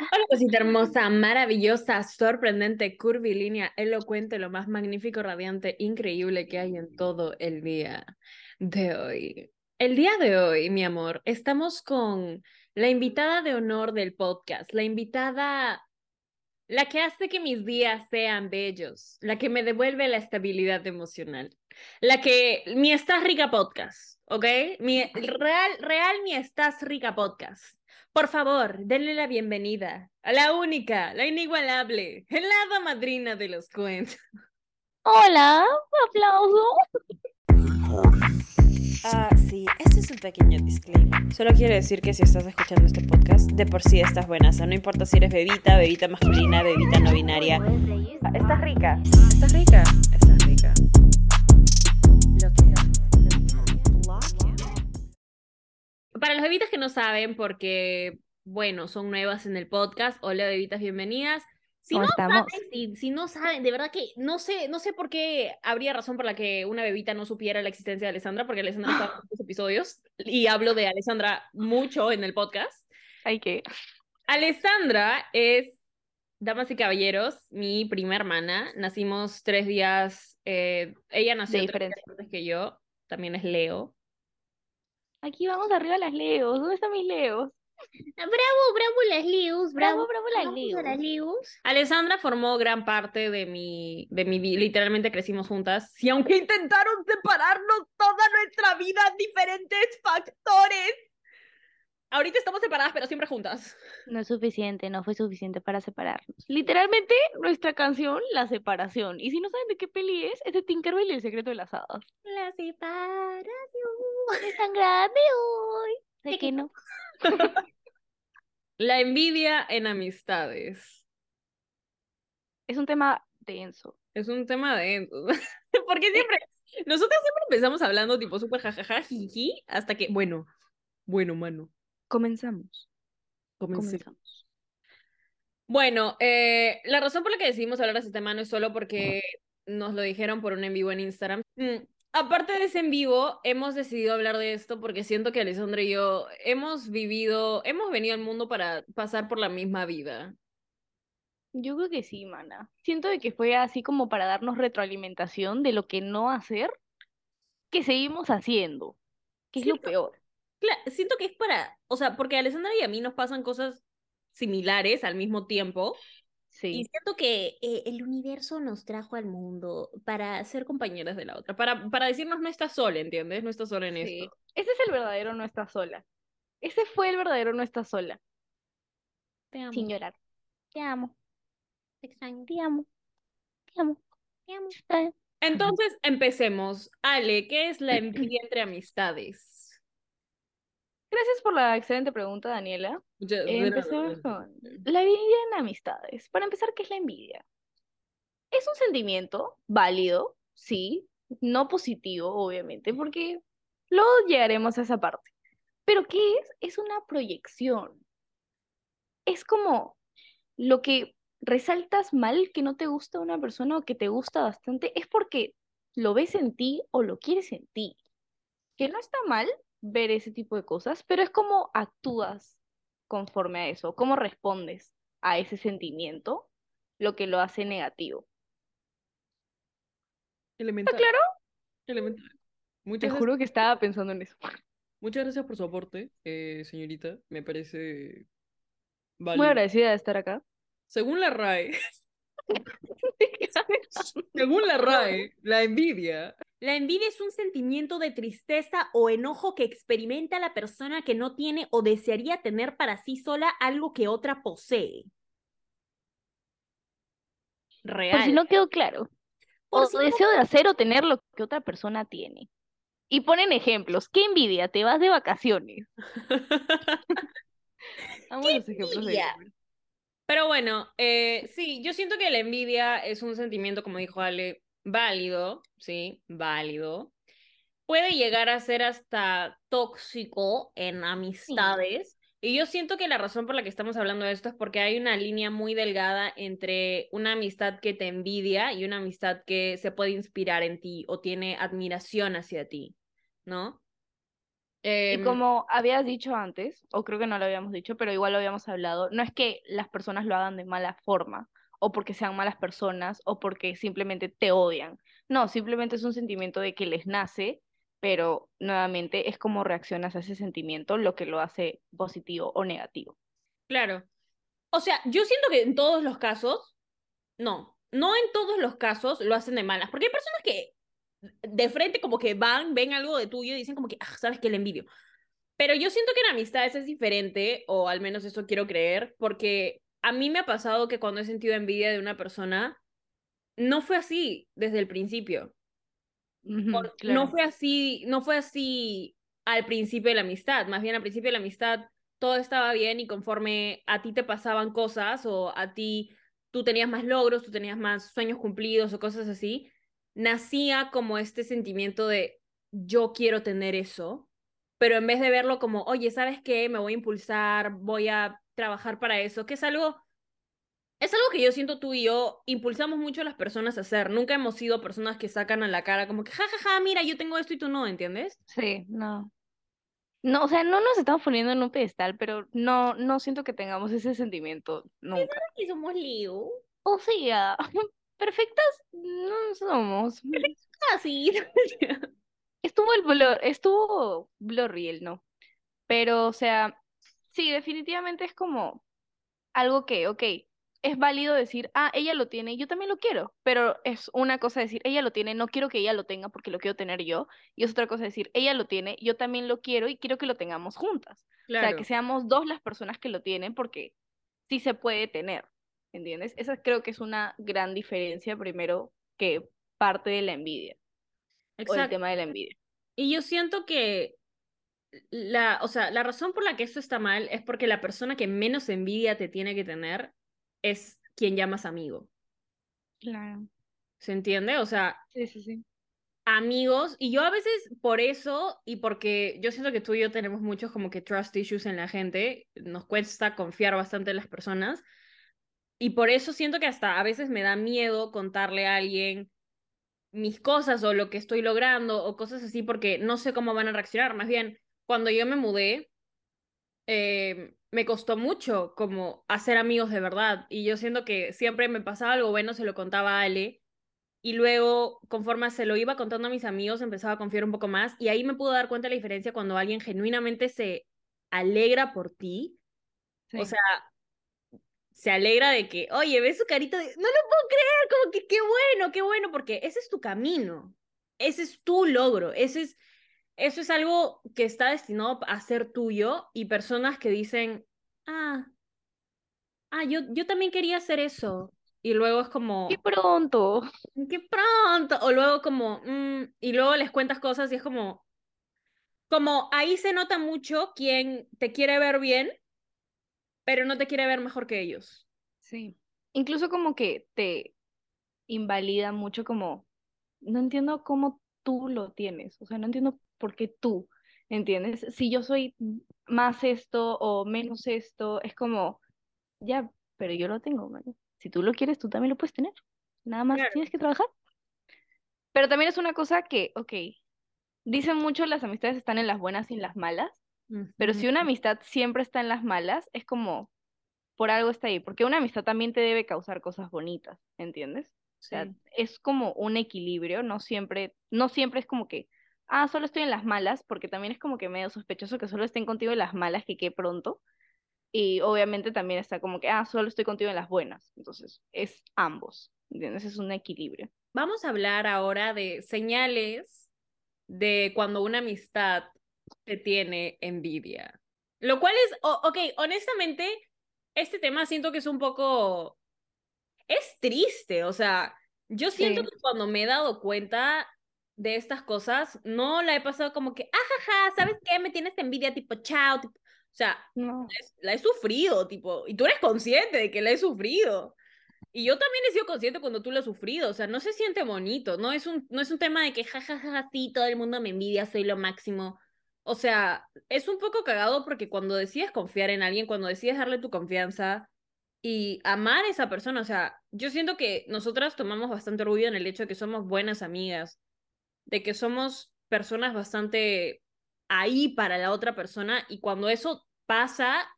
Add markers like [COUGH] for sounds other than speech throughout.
Hola, cosita hermosa, maravillosa, sorprendente, curvilínea, elocuente, lo más magnífico, radiante, increíble que hay en todo el día de hoy. El día de hoy, mi amor, estamos con la invitada de honor del podcast, la invitada, la que hace que mis días sean bellos, la que me devuelve la estabilidad emocional, la que, mi Estás Rica podcast, ¿ok? Mi [LAUGHS] real, real, mi Estás Rica podcast. Por favor, denle la bienvenida a la única, la inigualable, el hada madrina de los cuentos. Hola, aplauso. Ah, sí, este es un pequeño disclaimer. Solo quiero decir que si estás escuchando este podcast, de por sí estás buena. O sea, no importa si eres bebita, bebita masculina, bebita no binaria. Estás rica. Estás rica. Estás rica. Para las bebitas que no saben, porque, bueno, son nuevas en el podcast, hola bebitas, bienvenidas. Si ¿Cómo no saben, si, si no saben, de verdad que no sé, no sé por qué habría razón por la que una bebita no supiera la existencia de Alessandra, porque Alessandra está en [GASPS] muchos episodios y hablo de Alessandra mucho en el podcast. Ay, que. Alessandra es, damas y caballeros, mi prima hermana. Nacimos tres días, eh, ella nació De tres días antes que yo, también es Leo. Aquí vamos arriba las Leos. ¿Dónde están mis Leos? Bravo, bravo las Leos, Bravo, bravo las bravo Leos. las Leos. Alessandra formó gran parte de mi, de mi vida, literalmente crecimos juntas. Y aunque intentaron separarnos toda nuestra vida, diferentes factores. Ahorita estamos separadas, pero siempre juntas. No es suficiente, no fue suficiente para separarnos. Literalmente, nuestra canción, La Separación. Y si no saben de qué peli es, es de Tinkerbell y el secreto de las hadas. La separación. Es tan grande hoy. [LAUGHS] Sé que no. [LAUGHS] La envidia en amistades. Es un tema denso. Es un tema de... [LAUGHS] Porque siempre... Nosotros siempre empezamos hablando tipo súper jajaja, jiji, hasta que... Bueno, bueno, mano. Comenzamos. Comencemos. Comenzamos. Bueno, eh, la razón por la que decidimos hablar de este tema no es solo porque nos lo dijeron por un en vivo en Instagram. Mm, Aparte de ese en vivo, hemos decidido hablar de esto porque siento que Alessandra y yo hemos vivido, hemos venido al mundo para pasar por la misma vida. Yo creo que sí, mana. Siento de que fue así como para darnos retroalimentación de lo que no hacer, que seguimos haciendo, que es lo peor. Cla- siento que es para, o sea, porque a Alessandra y a mí nos pasan cosas similares al mismo tiempo. Y Sí. siento que eh, el universo nos trajo al mundo para ser compañeras de la otra, para, para decirnos no estás sola, ¿entiendes? No estás sola en Sí. esto. Ese es el verdadero no estás sola. Ese fue el verdadero no estás sola. Te amo, Sin llorar. Te amo, te extraño, te amo, te amo. te amo. Entonces, empecemos. Ale, ¿qué es la envidia entre amistades? Gracias por la excelente pregunta, Daniela. Ya- Empecemos con la envidia en amistades. Para empezar, ¿qué es la envidia? Es un sentimiento válido, sí, no positivo, obviamente, porque luego llegaremos a esa parte. Pero ¿qué es? Es una proyección. Es como lo que resaltas mal que no te gusta a una persona o que te gusta bastante, es porque lo ves en ti o lo quieres en ti. Que no está mal ver ese tipo de cosas, pero es como actúas conforme a eso, cómo respondes a ese sentimiento, lo que lo hace negativo. Elemental. ¿Está claro? Elemental. Te Muchas gracias, juro que estaba pensando en eso. muchas gracias por su aporte, eh, señorita. Me parece Muy agradecida de estar acá. Según la RAE, [LAUGHS] según la RAE, la envidia. La envidia es un sentimiento de tristeza o enojo que experimenta la persona que no tiene o desearía tener para sí sola algo que otra posee. Real. Por si no quedó claro. Por O si no- deseo de hacer o tener lo que otra persona tiene. Y ponen ejemplos. ¿Qué envidia? Te vas de vacaciones. [LAUGHS] Amo los ejemplos de. Pero bueno, eh, sí, yo siento que la envidia es un sentimiento, como dijo Ale, válido, sí, válido. Puede llegar a ser hasta tóxico en amistades. Y yo siento que la razón por la que estamos hablando de esto es porque hay una línea muy delgada entre una amistad que te envidia y una amistad que se puede inspirar en ti o tiene admiración hacia ti, ¿no? Y Em, como habías dicho antes, o creo que no lo habíamos dicho, pero igual lo habíamos hablado, no es que las personas lo hagan de mala forma, o porque sean malas personas, o porque simplemente te odian. No, simplemente es un sentimiento de que les nace, pero nuevamente es como reaccionas a ese sentimiento lo que lo hace positivo o negativo. claro. O sea, yo siento que en todos los casos, no, no en todos los casos lo hacen de malas, porque hay personas que de frente como que van, ven algo de tuyo y dicen como que, ah, sabes que le envidio. Pero yo siento que en amistades es diferente, o al menos eso quiero creer, porque a mí me ha pasado que cuando he sentido envidia de una persona, no fue así desde el principio. Claro. No fue así, no fue así al principio de la amistad, más bien al principio de la amistad todo estaba bien y conforme a ti te pasaban cosas o a ti tú tenías más logros, tú tenías más sueños cumplidos o cosas así, nacía como este sentimiento de yo quiero tener eso, pero en vez de verlo como, oye, ¿sabes qué? Me voy a impulsar, voy a trabajar para eso, que es algo es algo que yo siento tú y yo impulsamos mucho a las personas a hacer. Nunca hemos sido personas que sacan a la cara como que, jajaja, ja, ja, mira, yo tengo esto y tú no, ¿entiendes? Sí, no. No, o sea, no nos estamos poniendo en un pedestal, pero no, no siento que tengamos ese sentimiento nunca. Y somos Leo. O sea, [LAUGHS] perfectas no somos. Así. Estuvo el blur, estuvo Blurriel, ¿no? Pero, o sea, sí, definitivamente es como algo que, ok, es válido decir, ah, ella lo tiene, yo también lo quiero, pero es una cosa decir, ella lo tiene, no quiero que ella lo tenga porque lo quiero tener yo, y es otra cosa decir, ella lo tiene, yo también lo quiero y quiero que lo tengamos juntas. O sea, Claro. que seamos dos las personas que lo tienen porque sí se puede tener, ¿entiendes? Esa creo que es una gran diferencia primero que parte de la envidia o el Exacto. tema de la envidia. Y yo siento que la, o sea, la razón por la que esto está mal es porque la persona que menos envidia te tiene que tener es quien llamas amigo. Claro. ¿Se entiende? O sea, Sí, sí, sí. amigos, y yo a veces por eso, y porque yo siento que tú y yo tenemos muchos como que trust issues en la gente, nos cuesta confiar bastante en las personas, y por eso siento que hasta a veces me da miedo contarle a alguien mis cosas o lo que estoy logrando o cosas así porque no sé cómo van a reaccionar. Más bien, cuando yo me mudé, eh, me costó mucho como hacer amigos de verdad, y yo siento que siempre me pasaba algo bueno, se lo contaba a Ale y luego, conforme se lo iba contando a mis amigos, empezaba a confiar un poco más. Y ahí me pude dar cuenta de la diferencia cuando alguien genuinamente se alegra por ti. O sea, se alegra de que, oye, ves su carita de, no lo puedo creer, como que qué bueno, qué bueno, porque ese es tu camino. Ese es tu logro. Ese es, eso es algo que está destinado a ser tuyo. Y personas que dicen, ah, ah, yo, yo también quería hacer eso. Y luego es como, ¡Qué pronto! qué pronto. O luego como, mm, y luego les cuentas cosas y es como, como ahí se nota mucho quién te quiere ver bien, pero no te quiere ver mejor que ellos. Sí. Incluso como que te invalida mucho como, no entiendo cómo tú lo tienes, o sea, no entiendo por qué tú, ¿entiendes? Si yo soy más esto o menos esto, es como, ya, pero yo lo tengo, ¿vale? Si tú lo quieres, tú también lo puedes tener. Nada más Claro. tienes que trabajar. Pero también es una cosa que, ok, dicen mucho las amistades están en las buenas y en las malas, pero si una amistad siempre está en las malas, es como, por algo está ahí, porque una amistad también te debe causar cosas bonitas, ¿entiendes? O sea, es como un equilibrio, no siempre, no siempre es como que, ah, solo estoy en las malas, porque también es como que medio sospechoso que solo estén contigo en las malas, que qué pronto, y obviamente también está como que, ah, solo estoy contigo en las buenas, entonces es ambos, ¿entiendes? Es un equilibrio. Vamos a hablar ahora de señales de cuando una amistad te tiene envidia. Lo cual es, o- ok, honestamente, este tema siento que es un poco, es triste, o sea, yo siento Sí. que cuando me he dado cuenta de estas cosas, no la he pasado como que, ajaja, ¿sabes qué? Me tienes envidia, tipo, chao, tipo, o sea, No, la he sufrido, tipo, y tú eres consciente de que la he sufrido. Y yo también he sido consciente cuando tú lo has sufrido, o sea, no se siente bonito, no es un, no es un tema de que jajaja, sí, todo el mundo me envidia, soy lo máximo. O sea, es un poco cagado porque cuando decides confiar en alguien, cuando decides darle tu confianza y amar a esa persona, o sea, yo siento que nosotras tomamos bastante orgullo en el hecho de que somos buenas amigas, de que somos personas bastante ahí para la otra persona y cuando eso pasa,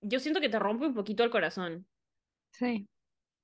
yo siento que te rompe un poquito el corazón. Sí.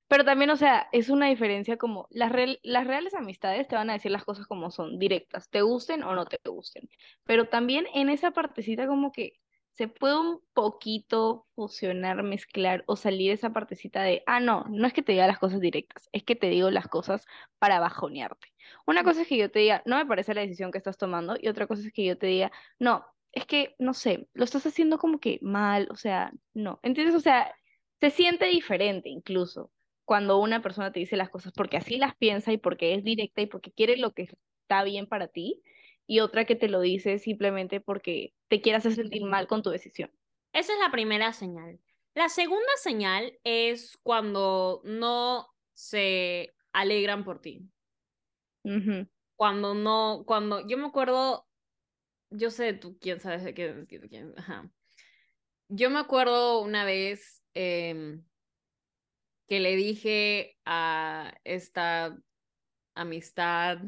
Pero también, o sea, es una diferencia como las, las reales amistades te van a decir las cosas como son, directas, te gusten o no te gusten. Pero también en esa partecita como que se puede un poquito fusionar, mezclar o salir esa partecita de, ah, no, no es que te diga las cosas directas, es que te digo las cosas para bajonearte. Una cosa es que yo te diga, no me parece la decisión que estás tomando, y otra cosa es que yo te diga, no, es que, no sé, lo estás haciendo como que mal, o sea, no, ¿entiendes? O sea, se siente diferente incluso cuando una persona te dice las cosas porque así las piensa y porque es directa y porque quiere lo que está bien para ti, y otra que te lo dice simplemente porque te quiere hacer sentir mal con tu decisión. Esa es la primera señal. La segunda señal es cuando no se alegran por ti. Cuando no, cuando yo me acuerdo, yo sé tú quién sabes de quién, ajá. Yo me acuerdo una vez em, que le dije a esta amistad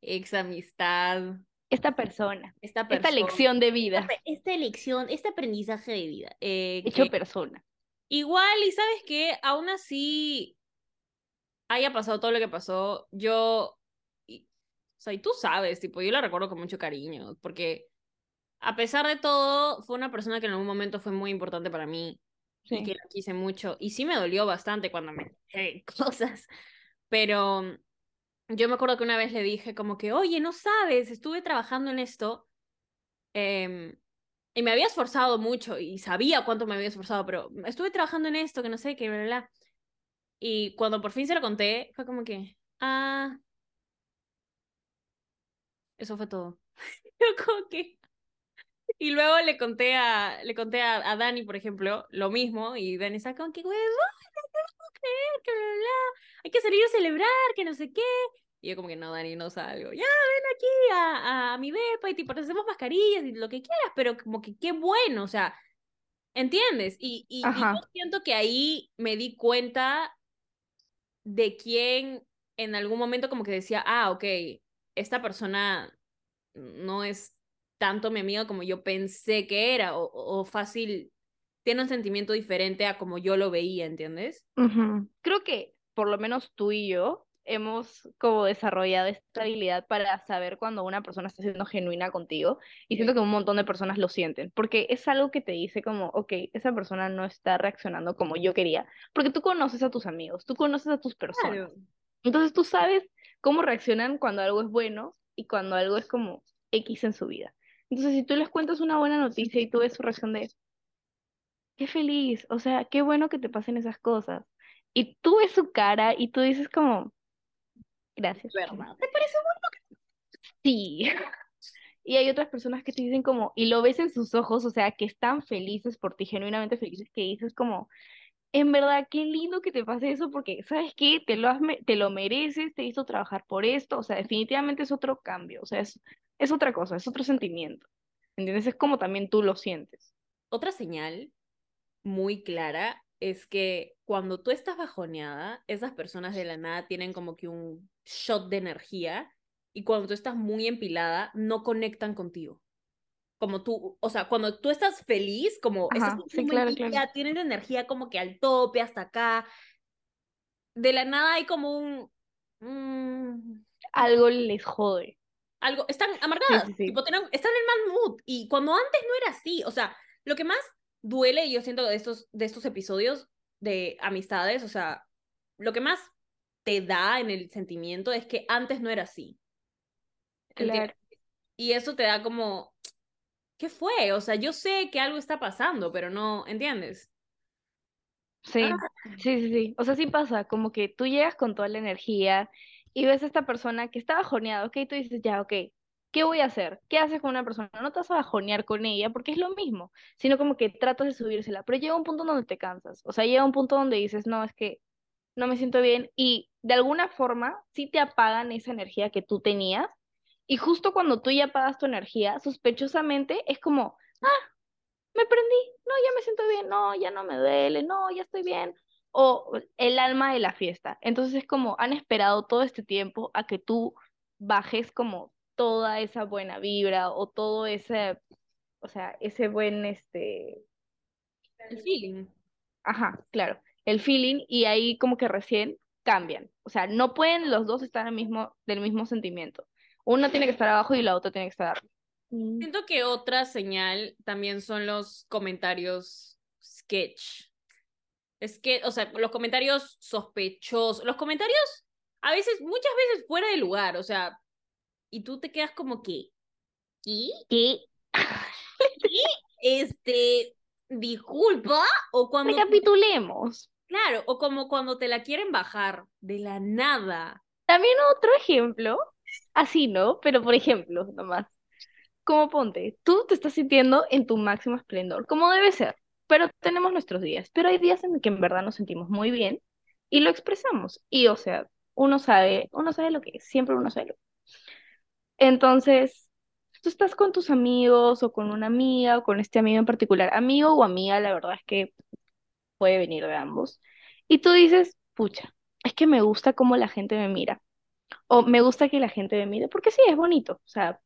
ex amistad. Esta persona, esta, persona, esta lección de vida. Esta, elección, este aprendizaje de vida. Eh, Hecho persona. Igual, y sabes que aún así haya pasado todo lo que pasó, yo, y, o sea, y tú sabes, tipo, yo la recuerdo con mucho cariño, porque a pesar de todo, fue una persona que en algún momento fue muy importante para mí, y que la quise mucho, y sí me dolió bastante cuando me [LAUGHS] cosas, pero yo me acuerdo que una vez le dije como que, oye, no sabes, estuve trabajando en esto em, y me había esforzado mucho y sabía cuánto me había esforzado, pero estuve trabajando en esto, que no sé, qué, bla, bla. Y cuando por fin se lo conté, fue como que, ah, eso fue todo. [LAUGHS] Yo como que... Y luego le conté a, le conté a, a Dani, por ejemplo, lo mismo, y Dani está como que, huevo, que hay que salir a celebrar, que no sé qué. Y yo como que no, Dani, no salgo. Ya, ven aquí a, a mi depa y tipo, hacemos mascarillas y lo que quieras, pero como que qué bueno, o sea, ¿entiendes? Y, y, yo siento que ahí me di cuenta de quién en algún momento como que decía, ah, ok, esta persona no es tanto mi amiga como yo pensé que era, o, o fácil tiene un sentimiento diferente a como yo lo veía, ¿entiendes? Creo que por lo menos tú y yo hemos como desarrollado esta habilidad para saber cuando una persona está siendo genuina contigo y siento que un montón de personas lo sienten, porque es algo que te dice como, ok, esa persona no está reaccionando como yo quería, porque tú conoces a tus amigos, tú conoces a tus personas. Entonces tú sabes cómo reaccionan cuando algo es bueno y cuando algo es como X en su vida. Entonces si tú les cuentas una buena noticia y tú ves su reacción de, qué feliz, o sea, qué bueno que te pasen esas cosas. Y tú ves su cara y tú dices como, gracias. ¿Verdad? ¿Te parece bueno? Sí. [LAUGHS] Y hay otras personas que te dicen como, y lo ves en sus ojos, o sea, que están felices por ti, genuinamente felices, que dices como, en verdad, qué lindo que te pase eso, porque, ¿sabes qué? Te lo, has, te lo mereces, te hizo trabajar por esto, o sea, definitivamente es otro cambio, o sea, es, es otra cosa, es otro sentimiento. ¿Entiendes? Es como también tú lo sientes. Otra señal muy clara es que cuando tú estás bajoneada, esas personas de la nada tienen como que un shot de energía y cuando tú estás muy empilada, no conectan contigo. Como tú, o sea, cuando tú estás feliz, como Ajá, sí, claro, tienes energía como que al tope hasta acá. De la nada hay como un... Mm, algo les jode. Algo, están amargadas, están en mal mood. Y cuando antes no era así, o sea, lo que más duele, y yo siento de estos, de estos episodios de amistades, o sea, lo que más te da en el sentimiento es que antes no era así. Y eso te da como, ¿qué fue? O sea, yo sé que algo está pasando, pero no, ¿entiendes? Sí, ah. sí, sí, sí. O sea, sí pasa, como que tú llegas con toda la energía y ves a esta persona que está bajoneada, ok, tú dices, ya, ok, ¿qué voy a hacer? ¿Qué haces con una persona? No te vas a bajonear con ella porque es lo mismo, sino como que tratas de subírsela, pero llega un punto donde te cansas, o sea, llega un punto donde dices, no, es que no me siento bien y de alguna forma sí te apagan esa energía que tú tenías y justo cuando tú ya apagas tu energía, sospechosamente es como, ah, me prendí, no, ya me siento bien, no, ya no me duele, no, ya estoy bien, o el alma de la fiesta. Entonces es como, han esperado todo este tiempo a que tú bajes como toda esa buena vibra o todo ese, o sea, ese buen, este, El feeling. ajá, claro, el feeling y ahí como que recién cambian. O sea, no pueden los dos estar mismo, del mismo sentimiento. Una tiene que estar abajo y la otra tiene que estar arriba. Mm. Siento que otra señal también son los comentarios sketch. Es que, o sea, los comentarios sospechosos, los comentarios a veces, muchas veces fuera de lugar, o sea, y tú te quedas como que, ¿y? ¿Qué? Este, disculpa, o cuando... Recapitulemos. Claro, o como cuando te la quieren bajar de la nada. También otro ejemplo, así, ¿no? Pero por ejemplo, nomás. Como ponte, tú te estás sintiendo en tu máximo esplendor, como debe ser, pero tenemos nuestros días, pero hay días en que en verdad nos sentimos muy bien y lo expresamos. Y o sea, uno sabe, uno sabe lo que es, siempre uno sabe lo que. Entonces, tú estás con tus amigos o con una amiga o con este amigo en particular, amigo o amiga, la verdad es que puede venir de ambos, y tú dices, pucha, es que me gusta cómo la gente me mira, o me gusta que la gente me mire, porque sí, es bonito, o sea,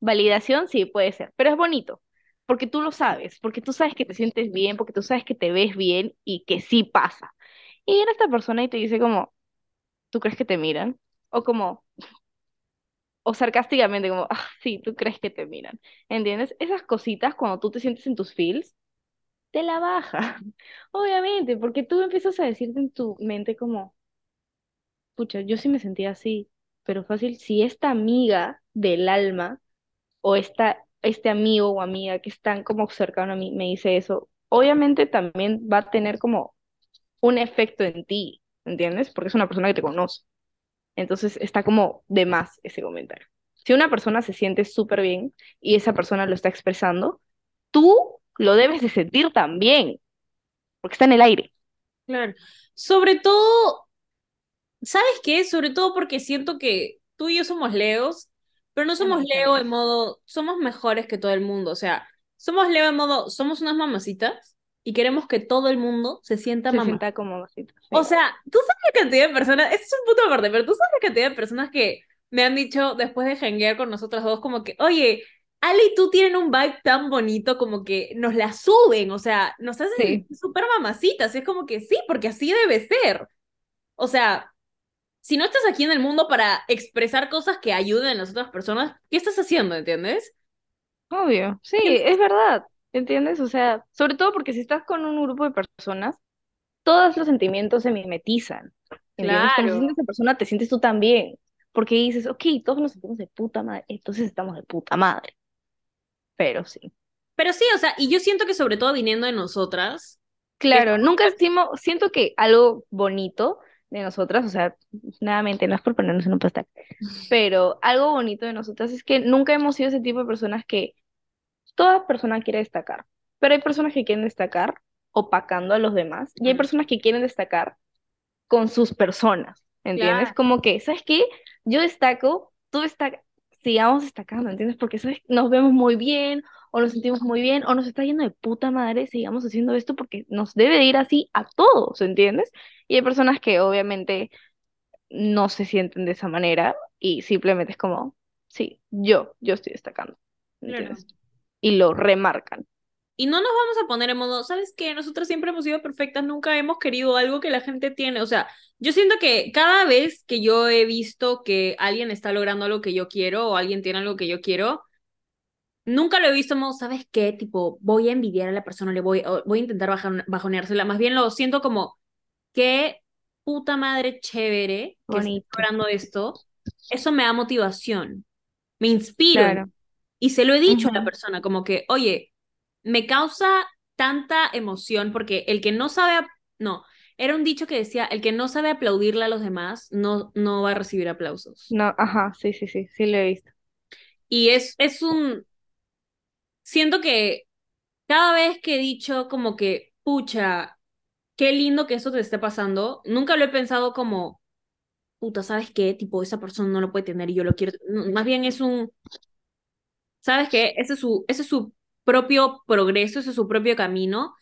validación sí puede ser, pero es bonito, porque tú lo sabes, porque tú sabes que te sientes bien, porque tú sabes que te ves bien y que sí pasa. Y viene esta persona y te dice como, ¿tú crees que te miran? O como, o sarcásticamente como, ah, sí, tú crees que te miran. ¿Entiendes? Esas cositas cuando tú te sientes en tus feels, te la baja. [LAUGHS] Obviamente, porque tú empiezas a decirte en tu mente como, pucha, yo sí me sentía así, pero fácil, si esta amiga del alma o esta, este amigo o amiga que están como cercano a mí me dice eso, obviamente también va a tener como un efecto en ti, ¿entiendes? Porque es una persona que te conoce. Entonces está como de más ese comentario. Si una persona se siente súper bien y esa persona lo está expresando, tú lo debes de sentir también, porque está en el aire. Claro. Sobre todo, ¿sabes qué? Sobre todo porque siento que tú y yo somos leos, pero no somos leo en modo, somos mejores que todo el mundo, o sea, somos leo en modo, somos unas mamacitas y queremos que todo el mundo se sienta Se mamá. sienta como así. O sea, tú sabes la cantidad de personas, este es un punto aparte, pero tú sabes la cantidad de personas que me han dicho después de janguear con nosotras dos, como que, oye, Ale y tú tienen un vibe tan bonito, como que nos la suben, o sea, nos hacen Sí. súper mamacitas, y es como que sí, porque así debe ser. O sea, si no estás aquí en el mundo para expresar cosas que ayuden a las otras personas, ¿qué estás haciendo, entiendes? Obvio, sí, es verdad, ¿entiendes? O sea, sobre todo porque si estás con un grupo de personas, todos los sentimientos se mimetizan, ¿entiendes? Cuando se Claro. siente esa persona, te sientes tú también, porque dices, ok, todos nos sentimos de puta madre, entonces estamos de puta madre. Pero sí. Pero sí, o sea, y yo siento que sobre todo viniendo de nosotras, Claro, nunca decimos, siento que algo bonito de nosotras, o sea, nuevamente no es por ponernos en un pedestal, pero algo bonito de nosotras es que nunca hemos sido ese tipo de personas que toda persona quiere destacar, pero hay personas que quieren destacar opacando a los demás y hay personas que quieren destacar con sus personas, ¿entiendes? Claro. Como que, ¿sabes qué? Yo destaco, tú destacas, sigamos destacando, ¿entiendes? Porque ¿sabes? nos vemos muy bien o nos sentimos muy bien o nos está yendo de puta madre, sigamos haciendo esto porque nos debe de ir así a todos, ¿entiendes? Y hay personas que obviamente no se sienten de esa manera y simplemente es como, sí, yo, yo estoy destacando, Claro. Y lo remarcan. Y no nos vamos a poner en modo, ¿sabes qué? Nosotras siempre hemos sido perfectas, nunca hemos querido algo que la gente tiene. O sea, yo siento que cada vez que yo he visto que alguien está logrando algo que yo quiero o alguien tiene algo que yo quiero, nunca lo he visto en modo, ¿sabes qué? Tipo, voy a envidiar a la persona, le voy, voy a intentar bajon- bajoneársela. Más bien lo siento como, qué puta madre chévere que esté Bonito. logrando esto. Eso me da motivación, me inspiro. Claro. Y se lo he dicho a la persona, como que, oye, me causa tanta emoción porque el que no sabe, no, era un dicho que decía, el que no sabe aplaudirle a los demás no, no va a recibir aplausos. No, ajá, sí, sí, sí, sí lo he visto. Y es, es un, siento que cada vez que he dicho como que, pucha, qué lindo que eso te esté pasando, nunca lo he pensado como, puta, ¿sabes qué? Tipo, esa persona no lo puede tener y yo lo quiero. Más bien es un, ¿sabes qué? Ese es su, ese es su propio progreso, ese es su propio camino.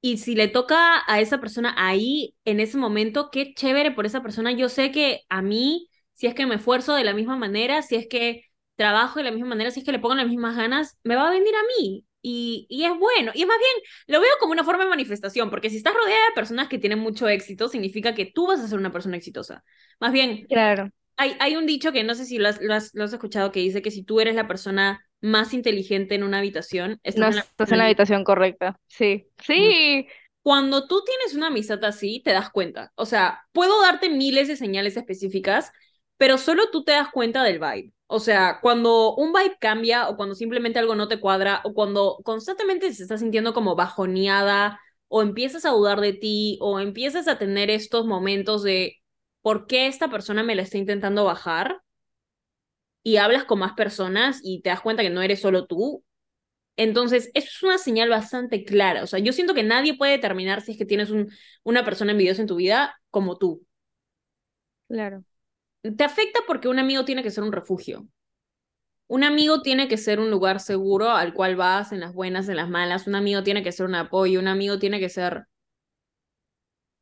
Y si le toca a esa persona ahí, en ese momento, qué chévere por esa persona. Yo sé que a mí, si es que me esfuerzo de la misma manera, si es que trabajo de la misma manera, si es que le pongo las mismas ganas, me va a venir a mí. Y, y, es bueno. Y es más bien, lo veo como una forma de manifestación, porque si estás rodeada de personas que tienen mucho éxito, significa que tú vas a ser una persona exitosa. Más bien, claro. hay, hay un dicho que no sé si lo has, lo, has, lo has escuchado, que dice que si tú eres la persona más inteligente en una habitación, estás, no, en, la, estás en la habitación correcta. Sí, sí. Cuando tú tienes una amistad así, te das cuenta. O sea, puedo darte miles de señales específicas, pero solo tú te das cuenta del vibe. O sea, cuando un vibe cambia o cuando simplemente algo no te cuadra o cuando constantemente se está sintiendo como bajoneada o empiezas a dudar de ti o empiezas a tener estos momentos de por qué esta persona me la está intentando bajar y hablas con más personas y te das cuenta que no eres solo tú, entonces, eso es una señal bastante clara. O sea, yo siento que nadie puede determinar si es que tienes un, una persona envidiosa en tu vida como tú. Claro. Te afecta porque un amigo tiene que ser un refugio. Un amigo tiene que ser un lugar seguro al cual vas en las buenas, en las malas. Un amigo tiene que ser un apoyo. Un amigo tiene que ser...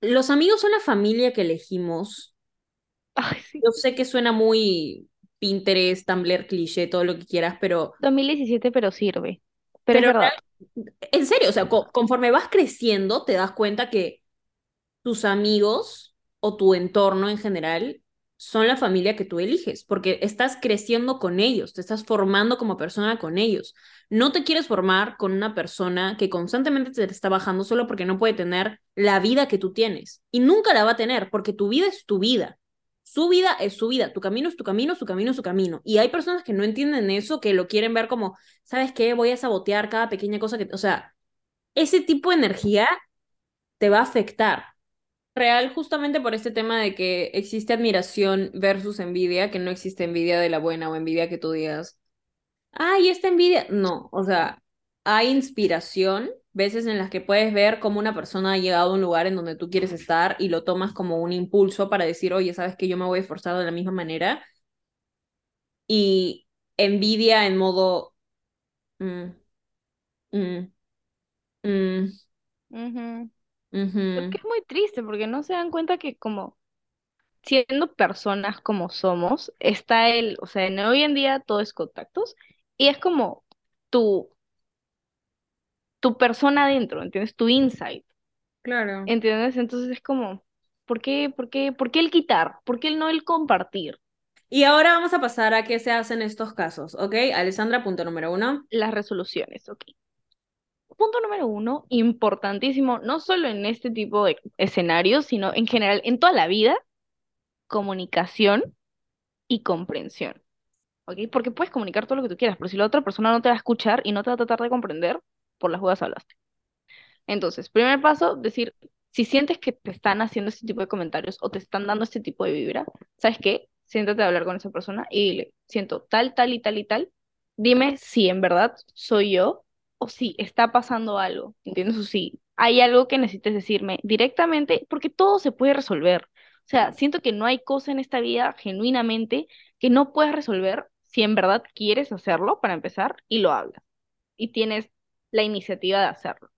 Los amigos son la familia que elegimos. [LAUGHS] Ay, sí. Yo sé que suena muy Pinterest, Tumblr, cliché, todo lo que quieras, pero... 2017, pero sirve. Pero, es verdad. En serio, o sea, co conforme vas creciendo, te das cuenta que tus amigos o tu entorno en general son la familia que tú eliges, porque estás creciendo con ellos, te estás formando como persona con ellos. No te quieres formar con una persona que constantemente te está bajando solo porque no puede tener la vida que tú tienes. Y nunca la va a tener, porque tu vida es tu vida. Su vida es su vida, tu camino es tu camino, su camino es su camino. Y hay personas que no entienden eso, que lo quieren ver como, ¿sabes qué? Voy a sabotear cada pequeña cosa que, o sea, ese tipo de energía te va a afectar. Real, justamente por este tema de que existe admiración versus envidia, que no existe envidia de la buena o envidia que tú digas, ay, esta envidia. No, o sea, hay inspiración veces en las que puedes ver cómo una persona ha llegado a un lugar en donde tú quieres estar y lo tomas como un impulso para decir, oye, sabes que yo me voy a esforzar de la misma manera. Y envidia en modo... Mm, mm, mm, Porque es muy triste, porque no se dan cuenta que como siendo personas como somos, está el, o sea, en hoy en día todo es contactos y es como tu tu persona adentro, ¿entiendes? Tu insight. Claro. ¿Entiendes? Entonces es como, ¿por qué, por qué, por qué el quitar? ¿Por qué el no el compartir? Y ahora vamos a pasar a qué se hace en estos casos, ¿ok? Alessandra, punto número uno. Las resoluciones, ok. Punto número uno, importantísimo, no solo en este tipo de escenarios, sino en general, en toda la vida, comunicación y comprensión. ¿Ok? Porque puedes comunicar todo lo que tú quieras, pero si la otra persona no te va a escuchar y no te va a tratar de comprender, por las jugadas hablaste. Entonces, primer paso, decir, si sientes que te están haciendo este tipo de comentarios o te están dando este tipo de vibra, ¿sabes qué? Siéntate a hablar con esa persona y dile, siento tal, tal y tal y tal. Dime si en verdad soy yo o si está pasando algo, ¿entiendes? O si hay algo que necesites decirme directamente, porque todo se puede resolver. O sea, siento que no hay cosa en esta vida genuinamente que no puedas resolver si en verdad quieres hacerlo para empezar y lo hablas. Y tienes la iniciativa de hacerlo.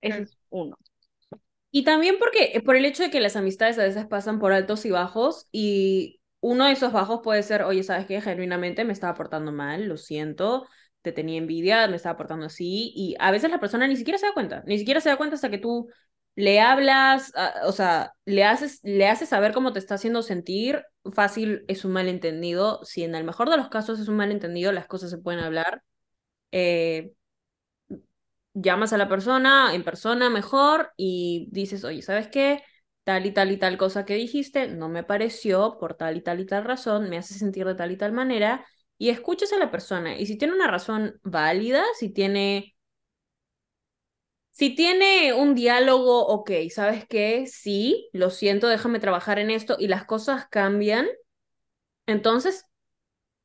Ese es uno. Y también porque, eh, por el hecho de que las amistades a veces pasan por altos y bajos y uno de esos bajos puede ser, oye, ¿sabes qué? Genuinamente me estaba portando mal, lo siento, te tenía envidia, me estaba portando así y a veces la persona ni siquiera se da cuenta, ni siquiera se da cuenta hasta que tú le hablas, o sea, le haces, le haces saber cómo te está haciendo sentir, fácil es un malentendido, si en el mejor de los casos es un malentendido, las cosas se pueden hablar, eh, llamas a la persona en persona mejor y dices, oye, ¿sabes qué? Tal y tal y tal cosa que dijiste no me pareció por tal y tal y tal razón, me hace sentir de tal y tal manera y escuchas a la persona y si tiene una razón válida, si tiene si tiene un diálogo, ok, ¿sabes qué? Sí, lo siento, déjame trabajar en esto y las cosas cambian, entonces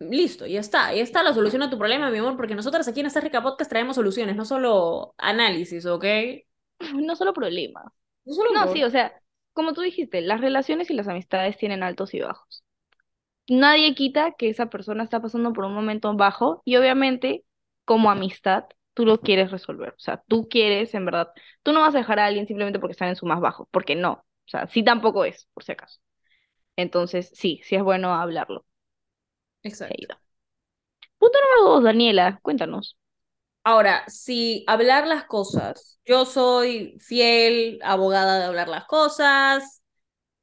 listo, ya está. Ya está la solución a tu problema, mi amor, porque nosotras aquí en esta rica podcast traemos soluciones, no solo análisis, ¿ok? [CLEARS THROAT] No solo problemas. No, sí, o sea, como tú dijiste, las relaciones y las amistades tienen altos y bajos. Nadie quita que esa persona está pasando por un momento bajo y obviamente, como amistad, tú lo quieres resolver. O sea, tú quieres, en verdad, tú no vas a dejar a alguien simplemente porque está en su más bajo, porque no. O sea, sí tampoco es, por si acaso. Entonces, sí, sí es bueno hablarlo. Exacto. Punto número dos, Daniela, cuéntanos. Ahora, si hablar las cosas, yo soy fiel abogada de hablar las cosas,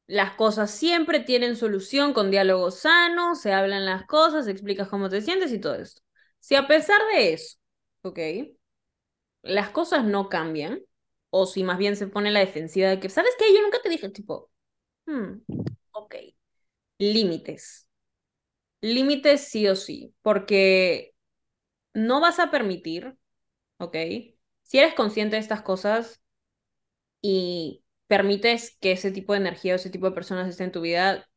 las cosas siempre tienen solución con diálogo sano, se hablan las cosas, explicas cómo te sientes y todo esto. Si a pesar de eso, ¿ok? Las cosas no cambian, o si más bien se pone la defensiva de que, ¿sabes qué? Yo nunca te dije, tipo, hmm, ok, límites. Límites sí o sí, porque no vas a permitir, ¿ok? Si eres consciente de estas cosas y permites que ese tipo de energía o ese tipo de personas esté en tu vida,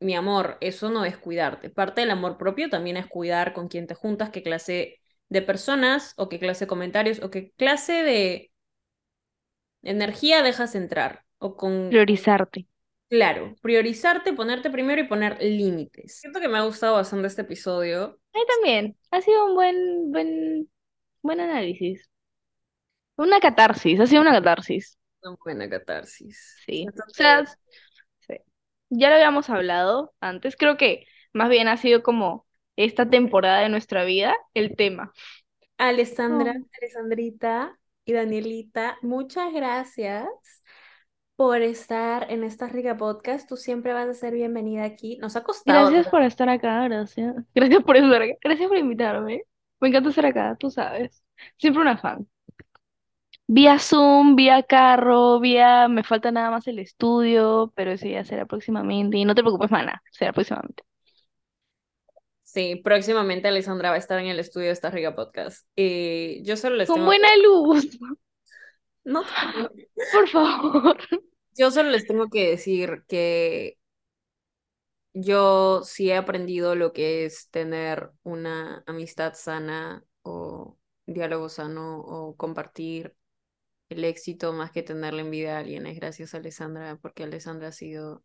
mi amor, eso no es cuidarte. Parte del amor propio también es cuidar con quién te juntas, qué clase de personas o qué clase de comentarios o qué clase de energía dejas entrar o con Priorizarte. Claro, priorizarte, ponerte primero y poner límites. Siento que me ha gustado bastante este episodio. A mí también. Ha sido un buen, buen, buen análisis. Una catarsis, ha sido una catarsis. Una buena catarsis. Sí. O Siento sea, sí. Ya lo habíamos hablado antes. Creo que más bien ha sido como esta temporada de nuestra vida el tema. Alessandra, Oh. Alessandrita y Danielita, muchas gracias por estar en esta rica podcast. Tú siempre vas a ser bienvenida aquí. Nos ha costado. Gracias por estar acá, gracias. [LAUGHS] Gracias por estar acá. Gracias por invitarme. Me encanta estar acá, tú sabes. Siempre una fan. Vía Zoom, vía carro, vía... Me falta nada más el estudio, pero eso ya será próximamente. Y no te preocupes, mana, será próximamente. Sí, próximamente Alessandra va a estar en el estudio de esta rica podcast. Y yo solo les Con tengo buena luz, No te preocupes. [LAUGHS] por favor. Yo solo les tengo que decir que yo sí he aprendido lo que es tener una amistad sana o diálogo sano o compartir el éxito más que tenerle envidia a alguien. Es gracias a Alessandra, porque Alessandra ha sido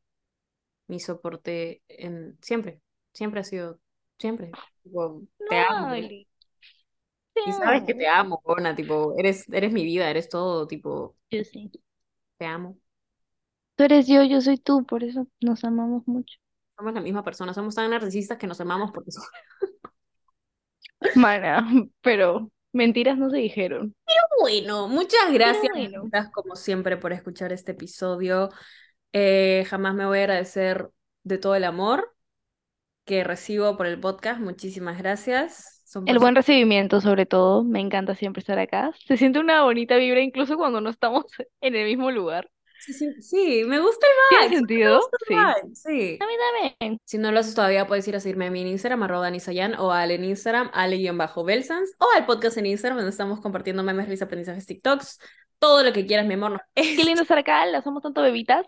mi soporte en siempre, siempre ha sido, siempre. Tipo, te amo. Y sabes que te amo. amo, Bona, tipo, eres, eres mi vida, eres todo, tipo, Yo sí. te amo. Tú eres yo, yo soy tú, por eso nos amamos mucho. Somos la misma persona, somos tan narcisistas que nos amamos porque somos... Mana, [LAUGHS] pero mentiras no se dijeron. Bueno, muchas gracias, bueno. como siempre, por escuchar este episodio. Eh, jamás me voy a agradecer de todo el amor que recibo por el podcast. Muchísimas gracias. Son El buen recibimiento, sobre todo, me encanta siempre estar acá. Se siente una bonita vibra incluso cuando no estamos [LAUGHS] en el mismo lugar. Sí, sí, sí, me gusta el ¿Tiene vibe. sentido? Sí. A vibe, sí. mí también. Si no lo haces todavía, puedes ir a seguirme a mí en Instagram, arroba Danisayan, o a Ale en Instagram, ale-belsans, o al podcast en Instagram, donde estamos compartiendo memes, risas, aprendizajes, TikToks, todo lo que quieras, mi amor. [LAUGHS] Qué lindo estar acá, las somos tanto bebitas.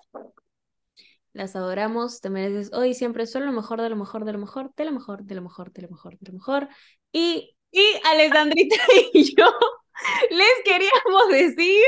Las adoramos, te mereces hoy siempre solo lo mejor, de lo mejor, de lo mejor, de lo mejor, de lo mejor, de lo mejor, de lo mejor. Y, y Alessandrita [LAUGHS] y yo les queríamos decir...